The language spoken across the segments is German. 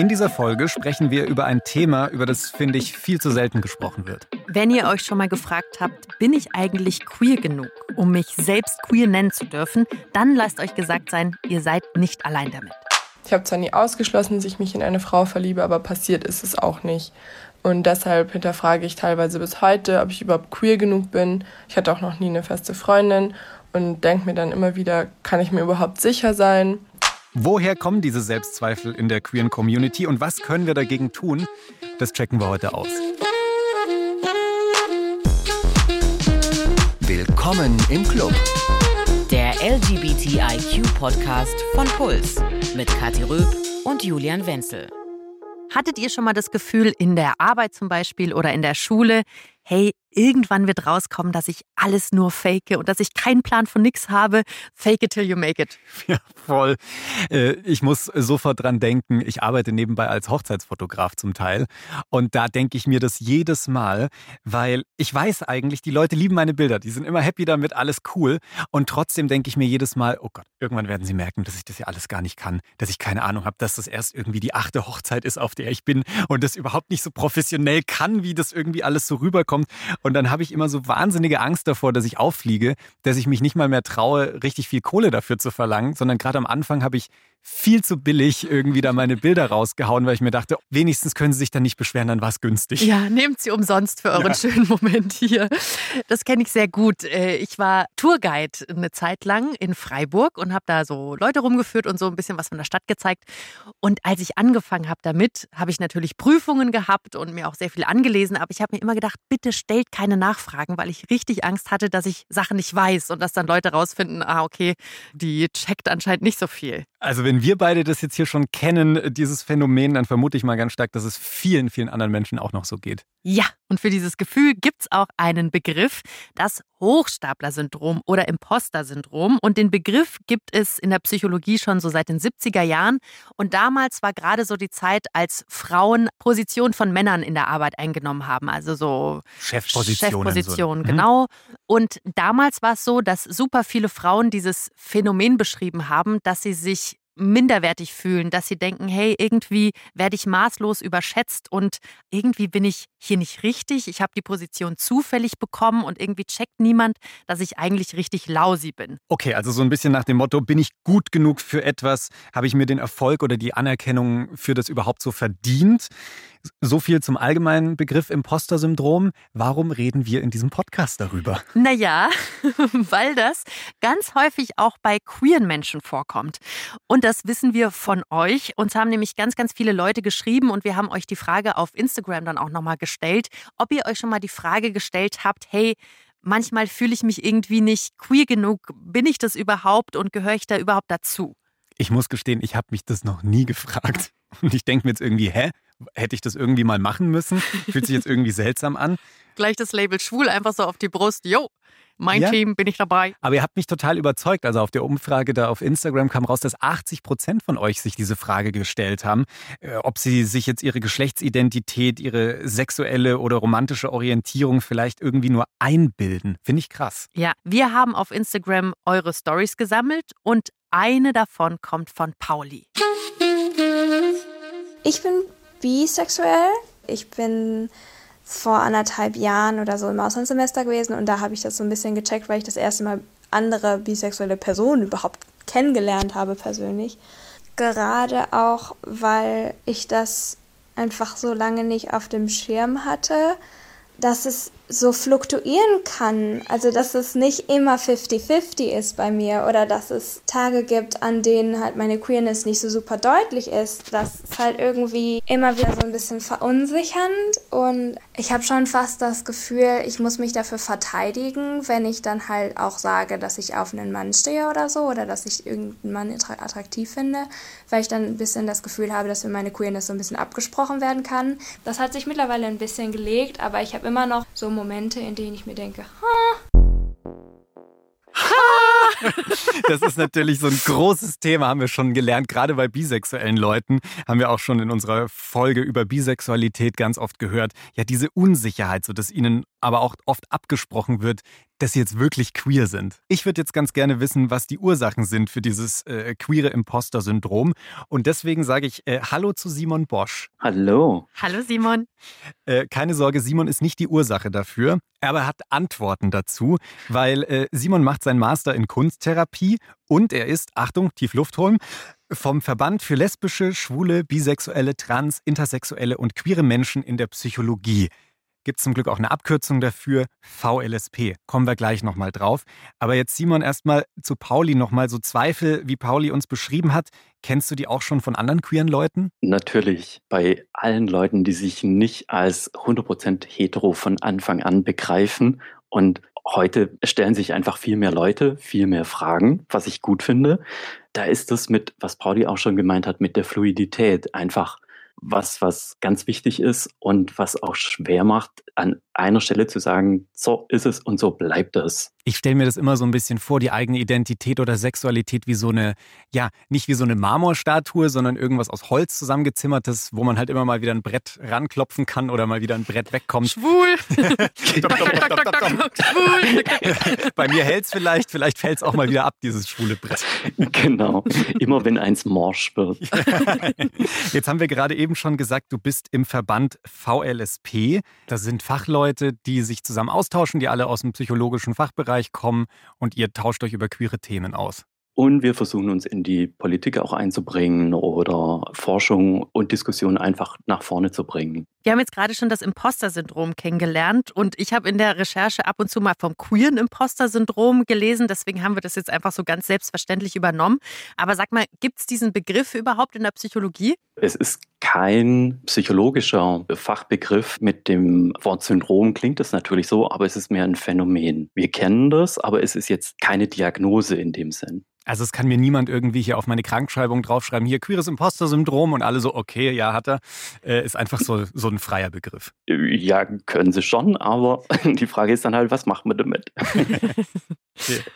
In dieser Folge sprechen wir über ein Thema, über das, finde ich, viel zu selten gesprochen wird. Wenn ihr euch schon mal gefragt habt, bin ich eigentlich queer genug, um mich selbst queer nennen zu dürfen, dann lasst euch gesagt sein, ihr seid nicht allein damit. Ich habe zwar nie ausgeschlossen, dass ich mich in eine Frau verliebe, aber passiert ist es auch nicht. Und deshalb hinterfrage ich teilweise bis heute, ob ich überhaupt queer genug bin. Ich hatte auch noch nie eine feste Freundin und denke mir dann immer wieder, kann ich mir überhaupt sicher sein? Woher kommen diese Selbstzweifel in der queeren Community und was können wir dagegen tun? Das checken wir heute aus. Willkommen im Club. Der LGBTIQ-Podcast von Puls mit Kathi Röb und Julian Wenzel. Hattet ihr schon mal das Gefühl, in der Arbeit zum Beispiel oder in der Schule, hey, irgendwann wird rauskommen, dass ich alles nur fake und dass ich keinen Plan von nichts habe. Fake it till you make it. Ja, voll. Äh, ich muss sofort dran denken, ich arbeite nebenbei als Hochzeitsfotograf zum Teil. Und da denke ich mir das jedes Mal, weil ich weiß eigentlich, die Leute lieben meine Bilder. Die sind immer happy damit, alles cool. Und trotzdem denke ich mir jedes Mal, oh Gott, irgendwann werden sie merken, dass ich das ja alles gar nicht kann. Dass ich keine Ahnung habe, dass das erst irgendwie die achte Hochzeit ist, auf der ich bin und das überhaupt nicht so professionell kann, wie das irgendwie alles so rüberkommt. Und dann habe ich immer so wahnsinnige Angst davor, dass ich auffliege, dass ich mich nicht mal mehr traue, richtig viel Kohle dafür zu verlangen, sondern gerade am Anfang habe ich viel zu billig irgendwie da meine Bilder rausgehauen, weil ich mir dachte, wenigstens können Sie sich dann nicht beschweren, dann war es günstig. Ja, nehmt sie umsonst für euren ja. schönen Moment hier. Das kenne ich sehr gut. Äh, ich war Tourguide eine Zeit lang in Freiburg und habe da so Leute rumgeführt und so ein bisschen was von der Stadt gezeigt. Und als ich angefangen habe damit, habe ich natürlich Prüfungen gehabt und mir auch sehr viel angelesen, aber ich habe mir immer gedacht, bitte stellt keine Nachfragen, weil ich richtig Angst hatte, dass ich Sachen nicht weiß und dass dann Leute rausfinden, ah okay, die checkt anscheinend nicht so viel. Also wenn wir beide das jetzt hier schon kennen, dieses Phänomen, dann vermute ich mal ganz stark, dass es vielen, vielen anderen Menschen auch noch so geht. Ja, und für dieses Gefühl gibt es auch einen Begriff, das Hochstapler-Syndrom oder Imposter-Syndrom. Und den Begriff gibt es in der Psychologie schon so seit den 70er Jahren. Und damals war gerade so die Zeit, als Frauen Positionen von Männern in der Arbeit eingenommen haben. Also so Chefpositionen. Chefpositionen, so. genau. Und damals war es so, dass super viele Frauen dieses Phänomen beschrieben haben, dass sie sich minderwertig fühlen, dass sie denken, hey, irgendwie werde ich maßlos überschätzt und irgendwie bin ich hier nicht richtig. Ich habe die Position zufällig bekommen und irgendwie checkt niemand, dass ich eigentlich richtig lausi bin. Okay, also so ein bisschen nach dem Motto, bin ich gut genug für etwas? Habe ich mir den Erfolg oder die Anerkennung für das überhaupt so verdient? So viel zum allgemeinen Begriff Imposter-Syndrom. Warum reden wir in diesem Podcast darüber? Naja, weil das ganz häufig auch bei queeren Menschen vorkommt. Und das wissen wir von euch. Uns haben nämlich ganz, ganz viele Leute geschrieben und wir haben euch die Frage auf Instagram dann auch nochmal gestellt, ob ihr euch schon mal die Frage gestellt habt, hey, manchmal fühle ich mich irgendwie nicht queer genug. Bin ich das überhaupt und gehöre ich da überhaupt dazu? Ich muss gestehen, ich habe mich das noch nie gefragt. Und ich denke mir jetzt irgendwie, hä? Hätte ich das irgendwie mal machen müssen? Fühlt sich jetzt irgendwie seltsam an. Gleich das Label schwul einfach so auf die Brust. Jo, mein ja. Team bin ich dabei. Aber ihr habt mich total überzeugt. Also auf der Umfrage da auf Instagram kam raus, dass 80 Prozent von euch sich diese Frage gestellt haben, äh, ob sie sich jetzt ihre Geschlechtsidentität, ihre sexuelle oder romantische Orientierung vielleicht irgendwie nur einbilden. Finde ich krass. Ja, wir haben auf Instagram eure Stories gesammelt und eine davon kommt von Pauli. Ich bin bisexuell. Ich bin vor anderthalb Jahren oder so im Auslandssemester gewesen und da habe ich das so ein bisschen gecheckt, weil ich das erste Mal andere bisexuelle Personen überhaupt kennengelernt habe persönlich. Gerade auch, weil ich das einfach so lange nicht auf dem Schirm hatte, dass es so fluktuieren kann. Also, dass es nicht immer 50-50 ist bei mir oder dass es Tage gibt, an denen halt meine Queerness nicht so super deutlich ist. Das ist halt irgendwie immer wieder so ein bisschen verunsichernd und ich habe schon fast das Gefühl, ich muss mich dafür verteidigen, wenn ich dann halt auch sage, dass ich auf einen Mann stehe oder so oder dass ich irgendeinen Mann attraktiv finde, weil ich dann ein bisschen das Gefühl habe, dass mir meine Queerness so ein bisschen abgesprochen werden kann. Das hat sich mittlerweile ein bisschen gelegt, aber ich habe immer noch so Momente, in denen ich mir denke, ha. Das ist natürlich so ein großes Thema, haben wir schon gelernt. Gerade bei bisexuellen Leuten haben wir auch schon in unserer Folge über Bisexualität ganz oft gehört. Ja, diese Unsicherheit, so dass ihnen aber auch oft abgesprochen wird, dass sie jetzt wirklich queer sind. Ich würde jetzt ganz gerne wissen, was die Ursachen sind für dieses äh, queere Imposter-Syndrom. Und deswegen sage ich äh, Hallo zu Simon Bosch. Hallo. Hallo Simon. Äh, keine Sorge, Simon ist nicht die Ursache dafür, aber er hat Antworten dazu, weil äh, Simon macht seinen Master in Kunsttherapie und er ist, Achtung, tief Luft holen, vom Verband für lesbische, schwule, bisexuelle, trans, intersexuelle und queere Menschen in der Psychologie gibt es zum Glück auch eine Abkürzung dafür, VLSP. Kommen wir gleich nochmal drauf. Aber jetzt Simon erstmal zu Pauli nochmal so Zweifel, wie Pauli uns beschrieben hat. Kennst du die auch schon von anderen queeren Leuten? Natürlich. Bei allen Leuten, die sich nicht als 100% hetero von Anfang an begreifen und Heute stellen sich einfach viel mehr Leute, viel mehr Fragen, was ich gut finde. Da ist es mit, was Pauli auch schon gemeint hat, mit der Fluidität einfach was, was ganz wichtig ist und was auch schwer macht, an einer Stelle zu sagen, so ist es und so bleibt es. Ich stelle mir das immer so ein bisschen vor, die eigene Identität oder Sexualität wie so eine, ja, nicht wie so eine Marmorstatue, sondern irgendwas aus Holz zusammengezimmertes, wo man halt immer mal wieder ein Brett ranklopfen kann oder mal wieder ein Brett wegkommt. Schwul! Schwul! Bei mir hält es vielleicht, vielleicht fällt es auch mal wieder ab, dieses schwule Brett. Genau, immer wenn eins morsch wird. Jetzt haben wir gerade eben schon gesagt, du bist im Verband VLSP. Das sind Fachleute, die sich zusammen austauschen, die alle aus dem psychologischen Fachbereich kommen und ihr tauscht euch über queere Themen aus. Und wir versuchen uns in die Politik auch einzubringen oder Forschung und Diskussion einfach nach vorne zu bringen. Wir haben jetzt gerade schon das Imposter-Syndrom kennengelernt und ich habe in der Recherche ab und zu mal vom queeren Imposter-Syndrom gelesen. Deswegen haben wir das jetzt einfach so ganz selbstverständlich übernommen. Aber sag mal, gibt es diesen Begriff überhaupt in der Psychologie? Es ist kein psychologischer Fachbegriff. Mit dem Wort Syndrom klingt es natürlich so, aber es ist mehr ein Phänomen. Wir kennen das, aber es ist jetzt keine Diagnose in dem Sinn. Also es kann mir niemand irgendwie hier auf meine Krankschreibung draufschreiben, hier queeres Imposter-Syndrom und alle so, okay, ja, hat er. Äh, ist einfach so, so ein freier Begriff. Ja, können sie schon, aber die Frage ist dann halt, was macht man damit?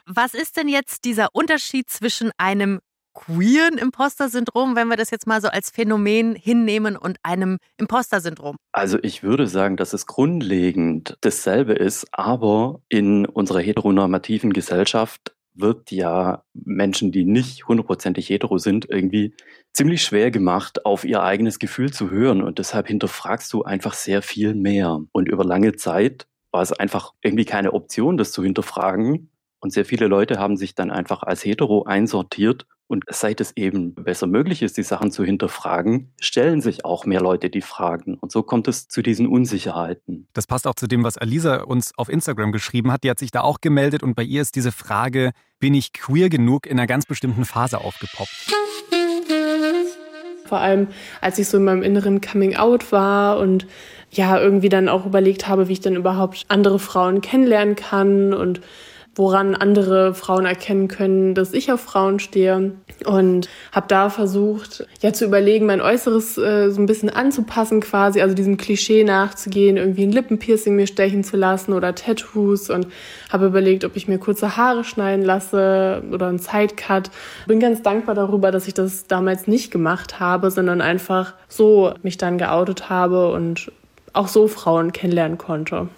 Was ist denn jetzt dieser Unterschied zwischen einem queeren Imposter-Syndrom, wenn wir das jetzt mal so als Phänomen hinnehmen und einem Imposter-Syndrom? Also ich würde sagen, dass es grundlegend dasselbe ist, aber in unserer heteronormativen Gesellschaft wird ja Menschen, die nicht hundertprozentig hetero sind, irgendwie ziemlich schwer gemacht, auf ihr eigenes Gefühl zu hören. Und deshalb hinterfragst du einfach sehr viel mehr. Und über lange Zeit war es einfach irgendwie keine Option, das zu hinterfragen. Und sehr viele Leute haben sich dann einfach als hetero einsortiert und seit es eben besser möglich ist, die Sachen zu hinterfragen, stellen sich auch mehr Leute die Fragen. Und so kommt es zu diesen Unsicherheiten. Das passt auch zu dem, was Alisa uns auf Instagram geschrieben hat. Die hat sich da auch gemeldet und bei ihr ist diese Frage, bin ich queer genug, in einer ganz bestimmten Phase aufgepoppt. Vor allem, als ich so in meinem inneren Coming Out war und ja, irgendwie dann auch überlegt habe, wie ich dann überhaupt andere Frauen kennenlernen kann und woran andere Frauen erkennen können, dass ich auf Frauen stehe. Und habe da versucht, ja zu überlegen, mein Äußeres äh, so ein bisschen anzupassen quasi, also diesem Klischee nachzugehen, irgendwie ein Lippenpiercing mir stechen zu lassen oder Tattoos und habe überlegt, ob ich mir kurze Haare schneiden lasse oder einen Sidecut. Bin ganz dankbar darüber, dass ich das damals nicht gemacht habe, sondern einfach so mich dann geoutet habe und auch so Frauen kennenlernen konnte.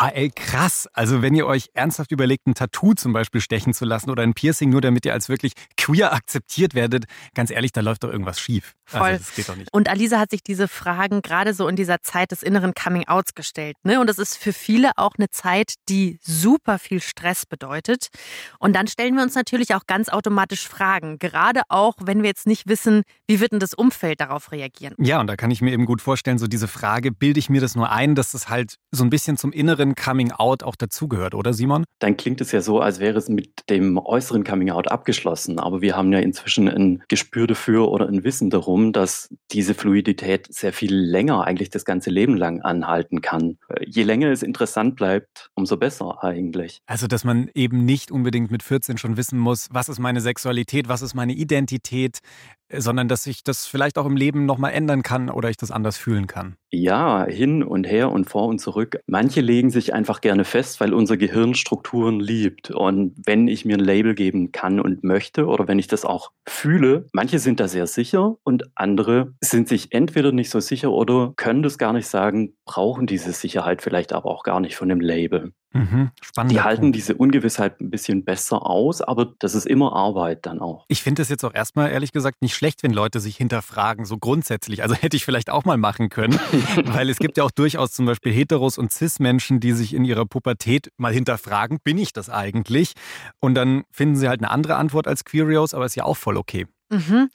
Boah, ey, krass. Also wenn ihr euch ernsthaft überlegt, ein Tattoo zum Beispiel stechen zu lassen oder ein Piercing, nur damit ihr als wirklich queer akzeptiert werdet, ganz ehrlich, da läuft doch irgendwas schief. Also Voll. Also das geht doch nicht. Und Alisa hat sich diese Fragen gerade so in dieser Zeit des inneren Coming-Outs gestellt. Ne? Und das ist für viele auch eine Zeit, die super viel Stress bedeutet. Und dann stellen wir uns natürlich auch ganz automatisch Fragen. Gerade auch, wenn wir jetzt nicht wissen, wie wird denn das Umfeld darauf reagieren. Ja, und da kann ich mir eben gut vorstellen, so diese Frage, bilde ich mir das nur ein, dass das halt so ein bisschen zum inneren inneren Coming Out auch dazugehört, oder Simon? Dann klingt es ja so, als wäre es mit dem äußeren Coming Out abgeschlossen. Aber wir haben ja inzwischen ein Gespür dafür oder ein Wissen darum, dass diese Fluidität sehr viel länger, eigentlich das ganze Leben lang anhalten kann. Je länger es interessant bleibt, umso besser eigentlich. Also, dass man eben nicht unbedingt mit 14 schon wissen muss, was ist meine Sexualität, was ist meine Identität, sondern dass ich das vielleicht auch im Leben nochmal ändern kann oder ich das anders fühlen kann. Ja, hin und her und vor und zurück. Manche legen sich einfach gerne fest, weil unser Gehirn Strukturen liebt. Und wenn ich mir ein Label geben kann und möchte oder wenn ich das auch fühle, manche sind da sehr sicher und andere sind sich entweder nicht so sicher oder können das gar nicht sagen, brauchen diese Sicherheit vielleicht aber auch gar nicht von dem Label. Mhm, spannend. Die halten diese Ungewissheit ein bisschen besser aus, aber das ist immer Arbeit dann auch. Ich finde es jetzt auch erstmal ehrlich gesagt nicht schlecht, wenn Leute sich hinterfragen, so grundsätzlich. Also hätte ich vielleicht auch mal machen können, weil es gibt ja auch durchaus zum Beispiel Heteros und Cis-Menschen, die sich in ihrer Pubertät mal hinterfragen, bin ich das eigentlich? Und dann finden sie halt eine andere Antwort als Queerios, aber ist ja auch voll okay. Mhm.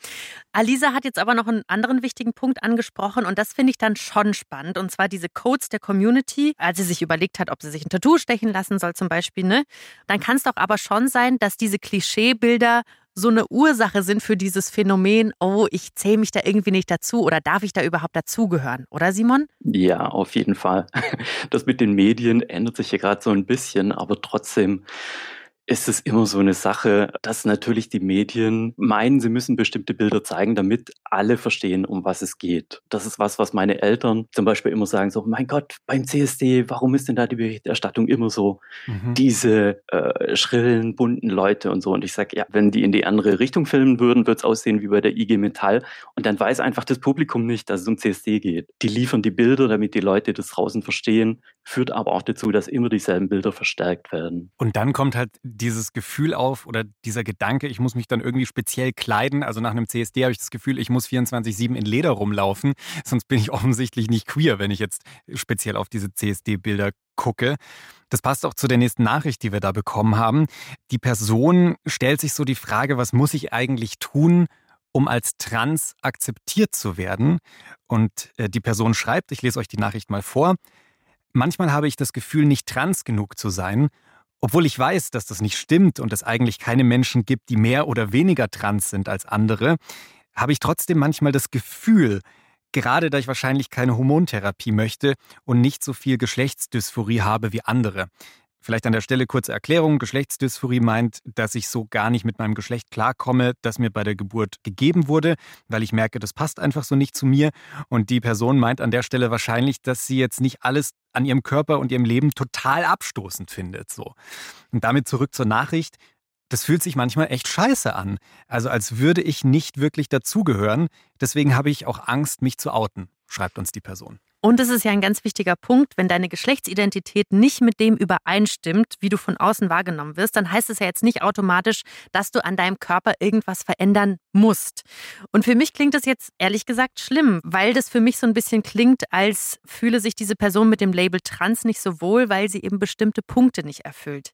Alisa hat jetzt aber noch einen anderen wichtigen Punkt angesprochen und das finde ich dann schon spannend und zwar diese Codes der Community, als sie sich überlegt hat, ob sie sich ein Tattoo stechen lassen soll zum Beispiel, ne? Dann kann es doch aber schon sein, dass diese Klischeebilder so eine Ursache sind für dieses Phänomen, oh, ich zähle mich da irgendwie nicht dazu oder darf ich da überhaupt dazugehören, oder Simon? Ja, auf jeden Fall. Das mit den Medien ändert sich ja gerade so ein bisschen, aber trotzdem ist es immer so eine Sache, dass natürlich die Medien meinen, sie müssen bestimmte Bilder zeigen, damit alle verstehen, um was es geht. Das ist was, was meine Eltern zum Beispiel immer sagen, so, mein Gott, beim CSD, warum ist denn da die Berichterstattung immer so mhm. diese äh, schrillen, bunten Leute und so? Und ich sage, ja, wenn die in die andere Richtung filmen würden, wird es aussehen wie bei der IG Metall. Und dann weiß einfach das Publikum nicht, dass es um CSD geht. Die liefern die Bilder, damit die Leute das draußen verstehen, führt aber auch dazu, dass immer dieselben Bilder verstärkt werden. Und dann kommt halt dieses Gefühl auf oder dieser Gedanke, ich muss mich dann irgendwie speziell kleiden. Also nach einem CSD habe ich das Gefühl, ich muss 24-7 in Leder rumlaufen, sonst bin ich offensichtlich nicht queer, wenn ich jetzt speziell auf diese CSD-Bilder gucke. Das passt auch zu der nächsten Nachricht, die wir da bekommen haben. Die Person stellt sich so die Frage, was muss ich eigentlich tun, um als trans akzeptiert zu werden? Und äh, die Person schreibt, ich lese euch die Nachricht mal vor, manchmal habe ich das Gefühl, nicht trans genug zu sein obwohl ich weiß, dass das nicht stimmt und es eigentlich keine Menschen gibt, die mehr oder weniger trans sind als andere, habe ich trotzdem manchmal das Gefühl, gerade da ich wahrscheinlich keine Hormontherapie möchte und nicht so viel Geschlechtsdysphorie habe wie andere. Vielleicht an der Stelle kurze Erklärung. Geschlechtsdysphorie meint, dass ich so gar nicht mit meinem Geschlecht klarkomme, das mir bei der Geburt gegeben wurde, weil ich merke, das passt einfach so nicht zu mir. Und die Person meint an der Stelle wahrscheinlich, dass sie jetzt nicht alles an ihrem Körper und ihrem Leben total abstoßend findet. So. Und damit zurück zur Nachricht. Das fühlt sich manchmal echt scheiße an. Also als würde ich nicht wirklich dazugehören. Deswegen habe ich auch Angst, mich zu outen, schreibt uns die Person. Und es ist ja ein ganz wichtiger Punkt, wenn deine Geschlechtsidentität nicht mit dem übereinstimmt, wie du von außen wahrgenommen wirst, dann heißt es ja jetzt nicht automatisch, dass du an deinem Körper irgendwas verändern musst. Und für mich klingt das jetzt ehrlich gesagt schlimm, weil das für mich so ein bisschen klingt, als fühle sich diese Person mit dem Label trans nicht so wohl, weil sie eben bestimmte Punkte nicht erfüllt.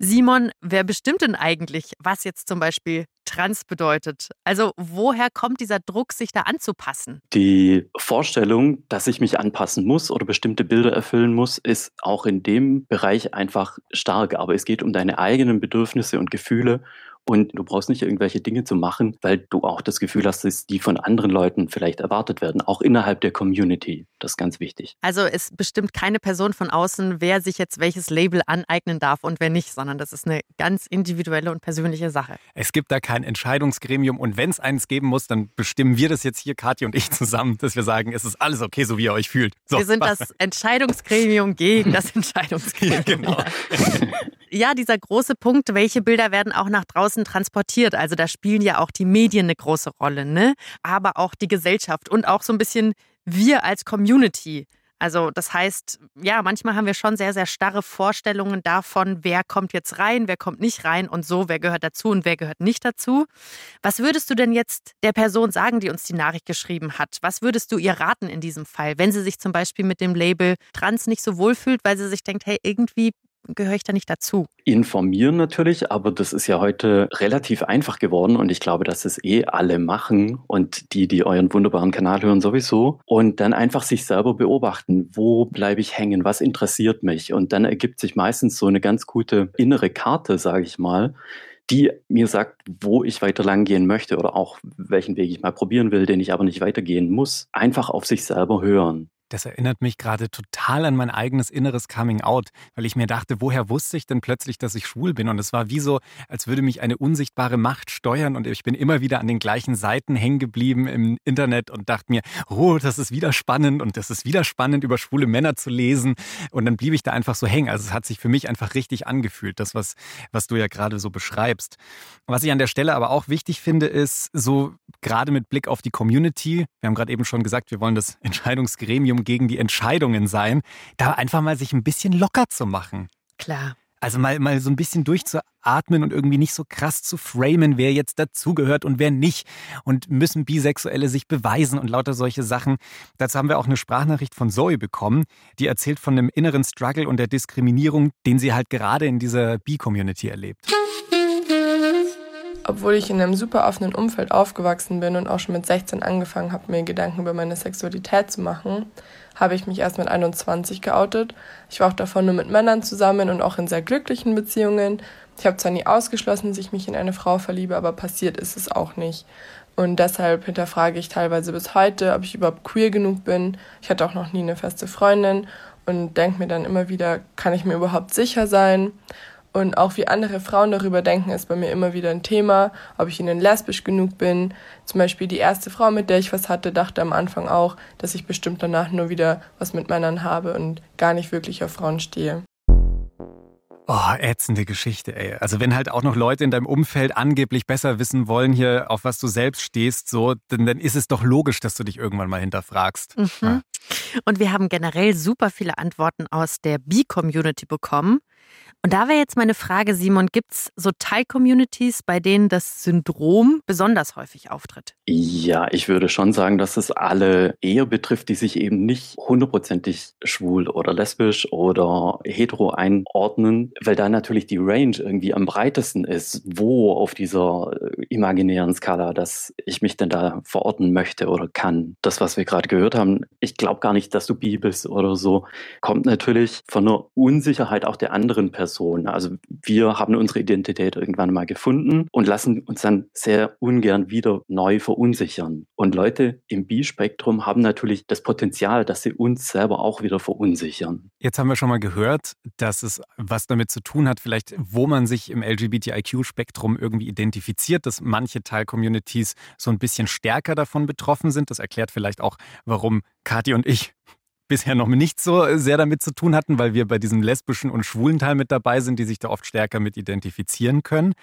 Simon, wer bestimmt denn eigentlich, was jetzt zum Beispiel trans bedeutet? Also woher kommt dieser Druck, sich da anzupassen? Die Vorstellung, dass ich mich anpassen muss oder bestimmte Bilder erfüllen muss, ist auch in dem Bereich einfach stark. Aber es geht um deine eigenen Bedürfnisse und Gefühle und du brauchst nicht irgendwelche Dinge zu machen, weil du auch das Gefühl hast, dass die von anderen Leuten vielleicht erwartet werden, auch innerhalb der Community. Das ist ganz wichtig. Also es bestimmt keine Person von außen, wer sich jetzt welches Label aneignen darf und wer nicht, sondern das ist eine ganz individuelle und persönliche Sache. Es gibt da kein Entscheidungsgremium und wenn es eines geben muss, dann bestimmen wir das jetzt hier, Kathi und ich zusammen, dass wir sagen, es ist alles okay, so wie ihr euch fühlt. So, wir sind das Entscheidungsgremium gegen das Entscheidungsgremium. Ja, genau. ja, dieser große Punkt, welche Bilder werden auch nach draußen Außen transportiert. Also da spielen ja auch die Medien eine große Rolle, ne? Aber auch die Gesellschaft und auch so ein bisschen wir als Community. Also das heißt, ja, manchmal haben wir schon sehr, sehr starre Vorstellungen davon, wer kommt jetzt rein, wer kommt nicht rein und so, wer gehört dazu und wer gehört nicht dazu. Was würdest du denn jetzt der Person sagen, die uns die Nachricht geschrieben hat? Was würdest du ihr raten in diesem Fall, wenn sie sich zum Beispiel mit dem Label Trans nicht so wohlfühlt, weil sie sich denkt, hey, irgendwie gehöre ich da nicht dazu? Informieren natürlich, aber das ist ja heute relativ einfach geworden und ich glaube, dass es eh alle machen und die, die euren wunderbaren Kanal hören, sowieso. Und dann einfach sich selber beobachten, wo bleibe ich hängen, was interessiert mich. Und dann ergibt sich meistens so eine ganz gute innere Karte, sage ich mal, die mir sagt, wo ich weiter lang gehen möchte oder auch welchen Weg ich mal probieren will, den ich aber nicht weitergehen muss. Einfach auf sich selber hören. Das erinnert mich gerade total an mein eigenes inneres Coming Out, weil ich mir dachte, woher wusste ich denn plötzlich, dass ich schwul bin? Und es war wie so, als würde mich eine unsichtbare Macht steuern und ich bin immer wieder an den gleichen Seiten hängen geblieben im Internet und dachte mir, oh, das ist wieder spannend und das ist wieder spannend, über schwule Männer zu lesen. Und dann blieb ich da einfach so hängen. Also es hat sich für mich einfach richtig angefühlt, das, was, was du ja gerade so beschreibst. Was ich an der Stelle aber auch wichtig finde, ist so gerade mit Blick auf die Community, wir haben gerade eben schon gesagt, wir wollen das Entscheidungsgremium Gremium gegen die Entscheidungen sein, da einfach mal sich ein bisschen locker zu machen. Klar. Also mal, mal so ein bisschen durchzuatmen und irgendwie nicht so krass zu framen, wer jetzt dazugehört und wer nicht. Und müssen Bisexuelle sich beweisen und lauter solche Sachen. Dazu haben wir auch eine Sprachnachricht von Zoe bekommen, die erzählt von einem inneren Struggle und der Diskriminierung, den sie halt gerade in dieser Bi-Community erlebt. Obwohl ich in einem super offenen Umfeld aufgewachsen bin und auch schon mit 16 angefangen habe, mir Gedanken über meine Sexualität zu machen, habe ich mich erst mit 21 geoutet. Ich war auch davon nur mit Männern zusammen und auch in sehr glücklichen Beziehungen. Ich habe zwar nie ausgeschlossen, dass ich mich in eine Frau verliebe, aber passiert ist es auch nicht. Und deshalb hinterfrage ich teilweise bis heute, ob ich überhaupt queer genug bin. Ich hatte auch noch nie eine feste Freundin und denke mir dann immer wieder, kann ich mir überhaupt sicher sein? Und auch wie andere Frauen darüber denken, ist bei mir immer wieder ein Thema, ob ich ihnen lesbisch genug bin. Zum Beispiel die erste Frau, mit der ich was hatte, dachte am Anfang auch, dass ich bestimmt danach nur wieder was mit Männern habe und gar nicht wirklich auf Frauen stehe. Oh, ätzende Geschichte, ey. Also wenn halt auch noch Leute in deinem Umfeld angeblich besser wissen wollen, hier, auf was du selbst stehst, so, dann, dann ist es doch logisch, dass du dich irgendwann mal hinterfragst. Mhm. Ja. Und wir haben generell super viele Antworten aus der B-Community bekommen. Und da wäre jetzt meine Frage, Simon, gibt es so Teil-Communities, bei denen das Syndrom besonders häufig auftritt? Ja, ich würde schon sagen, dass es alle eher betrifft, die sich eben nicht hundertprozentig schwul oder lesbisch oder hetero einordnen, weil da natürlich die Range irgendwie am breitesten ist, wo auf dieser äh, imaginären Skala, dass ich mich denn da verorten möchte oder kann. Das, was wir gerade gehört haben, ich glaube gar nicht, dass du bi bist oder so, kommt natürlich von einer Unsicherheit auch der anderen Person Person. Also wir haben unsere Identität irgendwann mal gefunden und lassen uns dann sehr ungern wieder neu verunsichern. Und Leute im Bi-Spektrum haben natürlich das Potenzial, dass sie uns selber auch wieder verunsichern. Jetzt haben wir schon mal gehört, dass es was damit zu tun hat, vielleicht wo man sich im LGBTIQ-Spektrum irgendwie identifiziert, dass manche Teil-Communities so ein bisschen stärker davon betroffen sind. Das erklärt vielleicht auch, warum Kathi und ich bisher noch nicht so sehr damit zu tun hatten, weil wir bei diesem lesbischen und schwulen Teil mit dabei sind, die sich da oft stärker mit identifizieren können.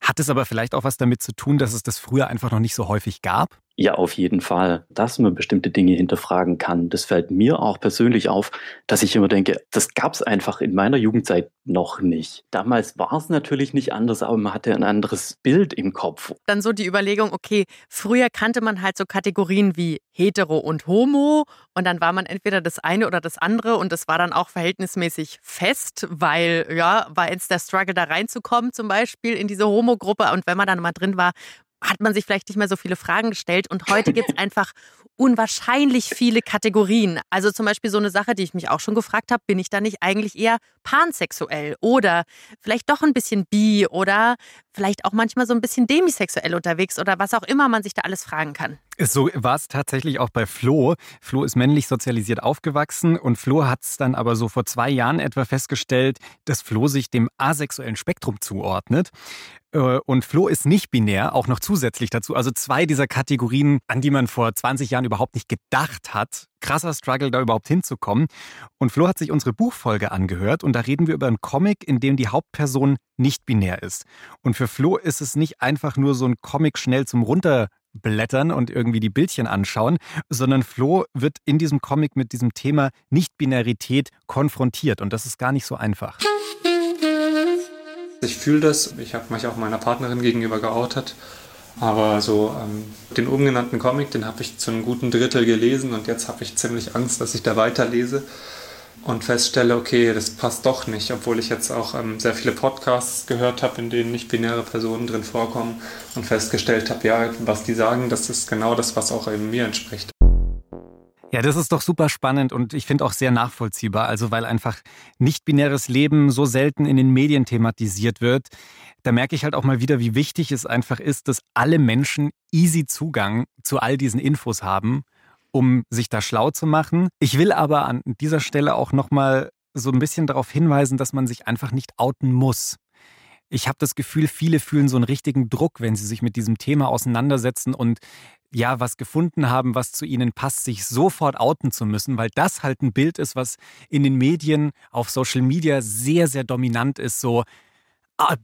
Hat es aber vielleicht auch was damit zu tun, dass es das früher einfach noch nicht so häufig gab? Ja, auf jeden Fall, dass man bestimmte Dinge hinterfragen kann. Das fällt mir auch persönlich auf, dass ich immer denke, das gab es einfach in meiner Jugendzeit noch nicht. Damals war es natürlich nicht anders, aber man hatte ein anderes Bild im Kopf. Dann so die Überlegung, okay, früher kannte man halt so Kategorien wie hetero und homo und dann war man entweder das eine oder das andere und das war dann auch verhältnismäßig fest, weil ja, war jetzt der Struggle da reinzukommen zum Beispiel in diese Homo-Gruppe und wenn man dann mal drin war, hat man sich vielleicht nicht mehr so viele Fragen gestellt. Und heute gibt es einfach unwahrscheinlich viele Kategorien. Also zum Beispiel so eine Sache, die ich mich auch schon gefragt habe, bin ich da nicht eigentlich eher pansexuell oder vielleicht doch ein bisschen bi oder vielleicht auch manchmal so ein bisschen demisexuell unterwegs oder was auch immer man sich da alles fragen kann. So war es tatsächlich auch bei Flo. Flo ist männlich sozialisiert aufgewachsen und Flo hat es dann aber so vor zwei Jahren etwa festgestellt, dass Flo sich dem asexuellen Spektrum zuordnet. Äh, und Flo ist nicht binär, auch noch zusätzlich dazu. Also zwei dieser Kategorien, an die man vor 20 Jahren überhaupt nicht gedacht hat. Krasser Struggle, da überhaupt hinzukommen. Und Flo hat sich unsere Buchfolge angehört und da reden wir über einen Comic, in dem die Hauptperson nicht binär ist. Und für Flo ist es nicht einfach nur so ein Comic schnell zum Runterblättern und irgendwie die Bildchen anschauen, sondern Flo wird in diesem Comic mit diesem Thema Nicht-Binarität konfrontiert und das ist gar nicht so einfach. Ich fühle das. Ich habe mich auch meiner Partnerin gegenüber geoutet. Aber so ähm, den oben genannten Comic, den habe ich zu einem guten Drittel gelesen und jetzt habe ich ziemlich Angst, dass ich da weiterlese und feststelle, okay, das passt doch nicht, obwohl ich jetzt auch ähm, sehr viele Podcasts gehört habe, in denen nicht binäre Personen drin vorkommen und festgestellt habe, ja, was die sagen, das ist genau das, was auch eben mir entspricht. Ja, das ist doch super spannend und ich finde auch sehr nachvollziehbar. Also, weil einfach nicht-binäres Leben so selten in den Medien thematisiert wird. Da merke ich halt auch mal wieder, wie wichtig es einfach ist, dass alle Menschen easy Zugang zu all diesen Infos haben um sich da schlau zu machen. Ich will aber an dieser Stelle auch nochmal so ein bisschen darauf hinweisen, dass man sich einfach nicht outen muss. Ich habe das Gefühl, viele fühlen so einen richtigen Druck, wenn sie sich mit diesem Thema auseinandersetzen und ja, was gefunden haben, was zu ihnen passt, sich sofort outen zu müssen, weil das halt ein Bild ist, was in den Medien, auf Social Media sehr, sehr dominant ist. So,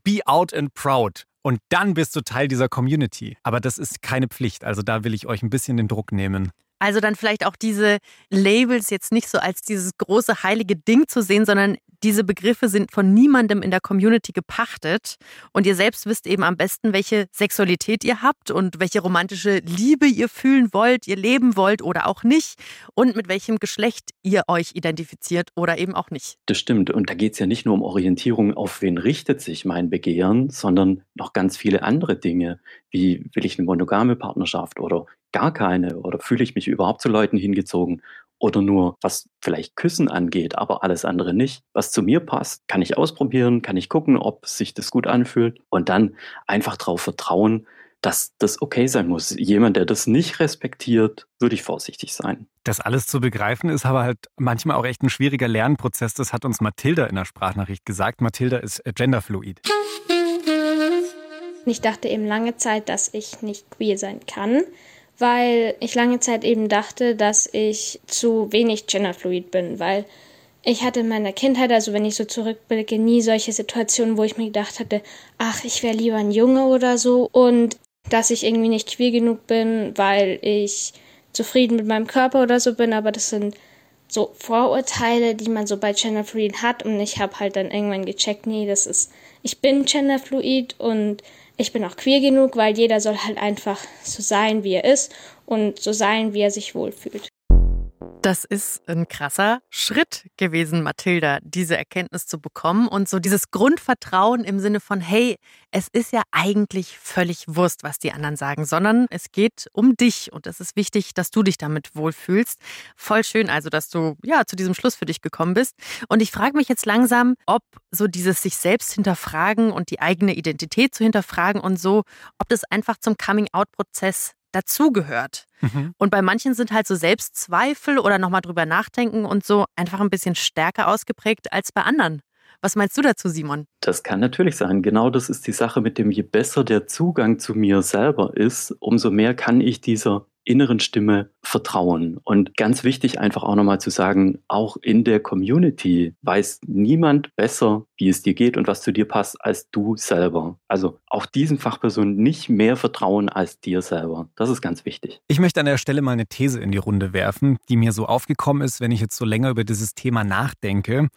be out and proud. Und dann bist du Teil dieser Community. Aber das ist keine Pflicht. Also da will ich euch ein bisschen den Druck nehmen. Also dann vielleicht auch diese Labels jetzt nicht so als dieses große heilige Ding zu sehen, sondern diese Begriffe sind von niemandem in der Community gepachtet. Und ihr selbst wisst eben am besten, welche Sexualität ihr habt und welche romantische Liebe ihr fühlen wollt, ihr leben wollt oder auch nicht. Und mit welchem Geschlecht ihr euch identifiziert oder eben auch nicht. Das stimmt. Und da geht es ja nicht nur um Orientierung, auf wen richtet sich mein Begehren, sondern noch ganz viele andere Dinge, wie will ich eine monogame Partnerschaft oder gar keine oder fühle ich mich überhaupt zu Leuten hingezogen oder nur was vielleicht Küssen angeht, aber alles andere nicht. Was zu mir passt, kann ich ausprobieren, kann ich gucken, ob sich das gut anfühlt und dann einfach darauf vertrauen, dass das okay sein muss. Jemand, der das nicht respektiert, würde ich vorsichtig sein. Das alles zu begreifen ist aber halt manchmal auch echt ein schwieriger Lernprozess. Das hat uns Mathilda in der Sprachnachricht gesagt. Mathilda ist äh, genderfluid. Ich dachte eben lange Zeit, dass ich nicht queer sein kann weil ich lange Zeit eben dachte, dass ich zu wenig genderfluid bin, weil ich hatte in meiner Kindheit, also wenn ich so zurückblicke, nie solche Situationen, wo ich mir gedacht hatte, ach, ich wäre lieber ein Junge oder so. Und dass ich irgendwie nicht queer genug bin, weil ich zufrieden mit meinem Körper oder so bin, aber das sind so Vorurteile, die man so bei Genderfluid hat. Und ich habe halt dann irgendwann gecheckt, nee, das ist, ich bin Genderfluid. Und ich bin auch queer genug, weil jeder soll halt einfach so sein, wie er ist und so sein, wie er sich wohlfühlt. Das ist ein krasser Schritt gewesen, Mathilda, diese Erkenntnis zu bekommen und so dieses Grundvertrauen im Sinne von, hey, es ist ja eigentlich völlig Wurst, was die anderen sagen, sondern es geht um dich und es ist wichtig, dass du dich damit wohlfühlst. Voll schön also, dass du ja zu diesem Schluss für dich gekommen bist. Und ich frage mich jetzt langsam, ob so dieses sich selbst hinterfragen und die eigene Identität zu hinterfragen und so, ob das einfach zum Coming-out-Prozess dazugehört. Mhm. Und bei manchen sind halt so Selbstzweifel oder nochmal drüber nachdenken und so einfach ein bisschen stärker ausgeprägt als bei anderen. Was meinst du dazu, Simon? Das kann natürlich sein. Genau das ist die Sache mit dem, je besser der Zugang zu mir selber ist, umso mehr kann ich dieser inneren Stimme vertrauen. Und ganz wichtig einfach auch nochmal zu sagen, auch in der Community weiß niemand besser, wie es dir geht und was zu dir passt, als du selber. Also auch diesen Fachpersonen nicht mehr vertrauen als dir selber. Das ist ganz wichtig. Ich möchte an der Stelle mal eine These in die Runde werfen, die mir so aufgekommen ist, wenn ich jetzt so länger über dieses Thema nachdenke.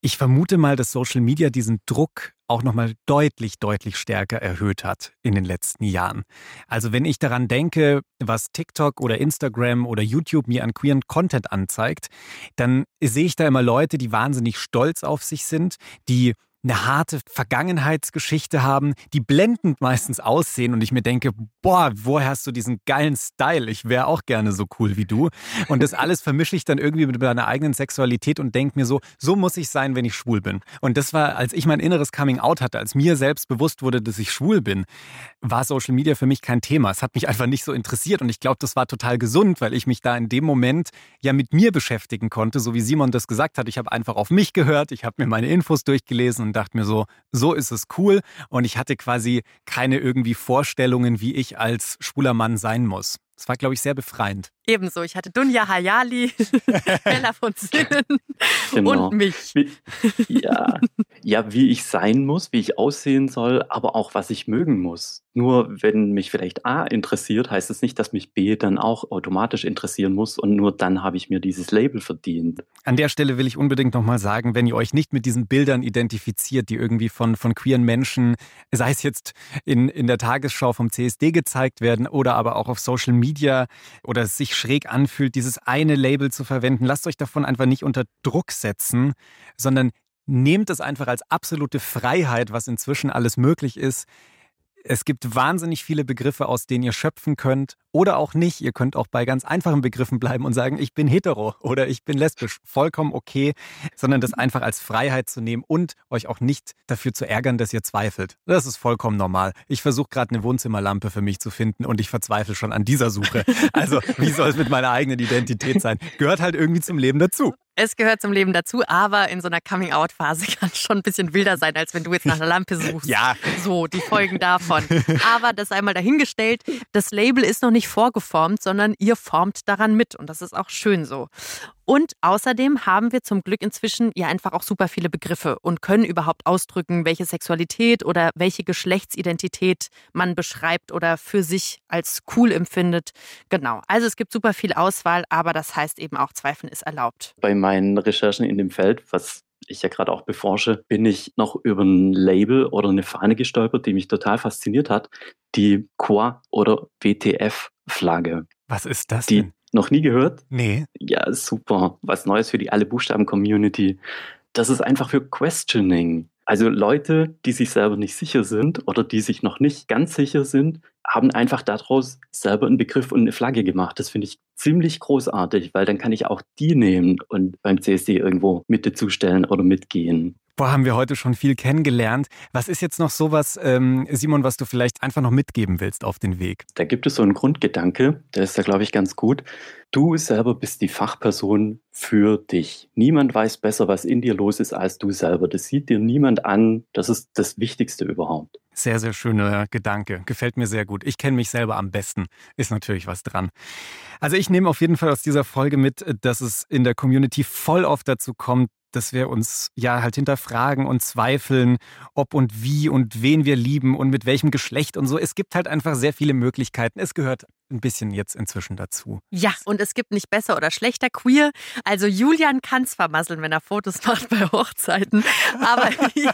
Ich vermute mal, dass Social Media diesen Druck auch nochmal deutlich, deutlich stärker erhöht hat in den letzten Jahren. Also wenn ich daran denke, was TikTok oder Instagram oder YouTube mir an queeren Content anzeigt, dann sehe ich da immer Leute, die wahnsinnig stolz auf sich sind, die eine harte Vergangenheitsgeschichte haben, die blendend meistens aussehen und ich mir denke, boah, woher hast du diesen geilen Style? Ich wäre auch gerne so cool wie du. Und das alles vermische ich dann irgendwie mit meiner eigenen Sexualität und denke mir so, so muss ich sein, wenn ich schwul bin. Und das war, als ich mein inneres Coming Out hatte, als mir selbst bewusst wurde, dass ich schwul bin, war Social Media für mich kein Thema. Es hat mich einfach nicht so interessiert und ich glaube, das war total gesund, weil ich mich da in dem Moment ja mit mir beschäftigen konnte, so wie Simon das gesagt hat. Ich habe einfach auf mich gehört, ich habe mir meine Infos durchgelesen und dachte mir so, so ist es cool. Und ich hatte quasi keine irgendwie Vorstellungen, wie ich als schwuler Mann sein muss. Das war, glaube ich, sehr befreiend. Ebenso. Ich hatte Dunja Hayali, Bella von Sinnen genau. und mich. Wie, ja, ja, wie ich sein muss, wie ich aussehen soll, aber auch was ich mögen muss. Nur wenn mich vielleicht A interessiert, heißt es das nicht, dass mich B dann auch automatisch interessieren muss und nur dann habe ich mir dieses Label verdient. An der Stelle will ich unbedingt nochmal sagen, wenn ihr euch nicht mit diesen Bildern identifiziert, die irgendwie von, von queeren Menschen, sei es jetzt in, in der Tagesschau vom CSD gezeigt werden oder aber auch auf Social Media oder sich sich schräg anfühlt, dieses eine Label zu verwenden. Lasst euch davon einfach nicht unter Druck setzen, sondern nehmt es einfach als absolute Freiheit, was inzwischen alles möglich ist. Es gibt wahnsinnig viele Begriffe, aus denen ihr schöpfen könnt oder auch nicht. Ihr könnt auch bei ganz einfachen Begriffen bleiben und sagen, ich bin hetero oder ich bin lesbisch. Vollkommen okay, sondern das einfach als Freiheit zu nehmen und euch auch nicht dafür zu ärgern, dass ihr zweifelt. Das ist vollkommen normal. Ich versuche gerade eine Wohnzimmerlampe für mich zu finden und ich verzweifle schon an dieser Suche. Also, wie soll es mit meiner eigenen Identität sein? Gehört halt irgendwie zum Leben dazu. Es gehört zum Leben dazu, aber in so einer Coming-out-Phase kann es schon ein bisschen wilder sein, als wenn du jetzt nach einer Lampe suchst. Ja. So, die Folgen davon. Aber das einmal dahingestellt. Das Label ist noch nicht vorgeformt, sondern ihr formt daran mit. Und das ist auch schön so. Und außerdem haben wir zum Glück inzwischen ja einfach auch super viele Begriffe und können überhaupt ausdrücken, welche Sexualität oder welche Geschlechtsidentität man beschreibt oder für sich als cool empfindet. Genau. Also es gibt super viel Auswahl, aber das heißt eben auch, Zweifeln ist erlaubt. Bei meinen Recherchen in dem Feld, was ich ja gerade auch beforsche, bin ich noch über ein Label oder eine Fahne gestolpert, die mich total fasziniert hat. Die Qua oder WTF-Flagge. Was ist das Die denn? Noch nie gehört? Nee. Ja, super. Was Neues für die alle Buchstaben-Community. Das ist einfach für Questioning. Also Leute, die sich selber nicht sicher sind oder die sich noch nicht ganz sicher sind, haben einfach daraus selber einen Begriff und eine Flagge gemacht. Das finde ich ziemlich großartig, weil dann kann ich auch die nehmen und beim CSD irgendwo mit dazustellen oder mitgehen. Boah, haben wir heute schon viel kennengelernt. Was ist jetzt noch sowas, ähm, Simon, was du vielleicht einfach noch mitgeben willst auf den Weg? Da gibt es so einen Grundgedanke, der ist da, glaube ich, ganz gut. Du selber bist die Fachperson für dich. Niemand weiß besser, was in dir los ist, als du selber. Das sieht dir niemand an. Das ist das Wichtigste überhaupt. Sehr, sehr schöner Gedanke. Gefällt mir sehr gut. Ich kenne mich selber am besten. Ist natürlich was dran. Also ich nehme auf jeden Fall aus dieser Folge mit, dass es in der Community voll oft dazu kommt, dass wir uns ja halt hinterfragen und zweifeln, ob und wie und wen wir lieben und mit welchem Geschlecht und so. Es gibt halt einfach sehr viele Möglichkeiten. Es gehört ein bisschen jetzt inzwischen dazu. Ja, und es gibt nicht besser oder schlechter queer. Also Julian kann es vermasseln, wenn er Fotos macht bei Hochzeiten. Aber hier,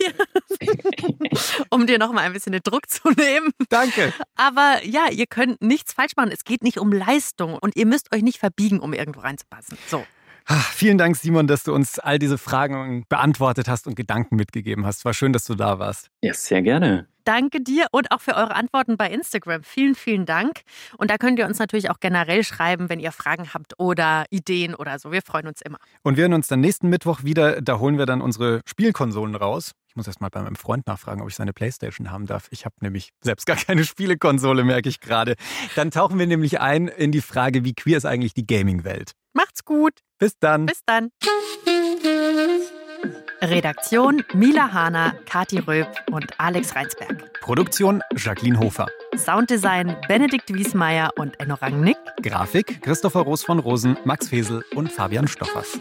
um dir noch mal ein bisschen den Druck zu nehmen. Danke. Aber ja, ihr könnt nichts falsch machen. Es geht nicht um Leistung und ihr müsst euch nicht verbiegen, um irgendwo reinzupassen. So. Ah, Vielen Dank, Simon, dass du uns all diese Fragen beantwortet hast und Gedanken mitgegeben hast. War schön, dass du da warst. Ja, sehr gerne. Danke dir und auch für eure Antworten bei Instagram. Vielen, vielen Dank. Und da könnt ihr uns natürlich auch generell schreiben, wenn ihr Fragen habt oder Ideen oder so. Wir freuen uns immer. Und wir hören uns dann nächsten Mittwoch wieder. Da holen wir dann unsere Spielkonsolen raus. Ich muss erst mal bei meinem Freund nachfragen, ob ich seine Playstation haben darf. Ich habe nämlich selbst gar keine Spielekonsole, merke ich gerade. Dann tauchen wir nämlich ein in die Frage, wie queer ist eigentlich die Gaming-Welt. Macht's gut. Bis dann. Bis dann. Redaktion Mila Hahner, Kati Röb und Alex Reinsberg. Produktion Jacqueline Hofer. Sounddesign Benedikt Wiesmeier und Enno Rangnick. Grafik Christopher Roos von Rosen, Max Fesel und Fabian Stoffers.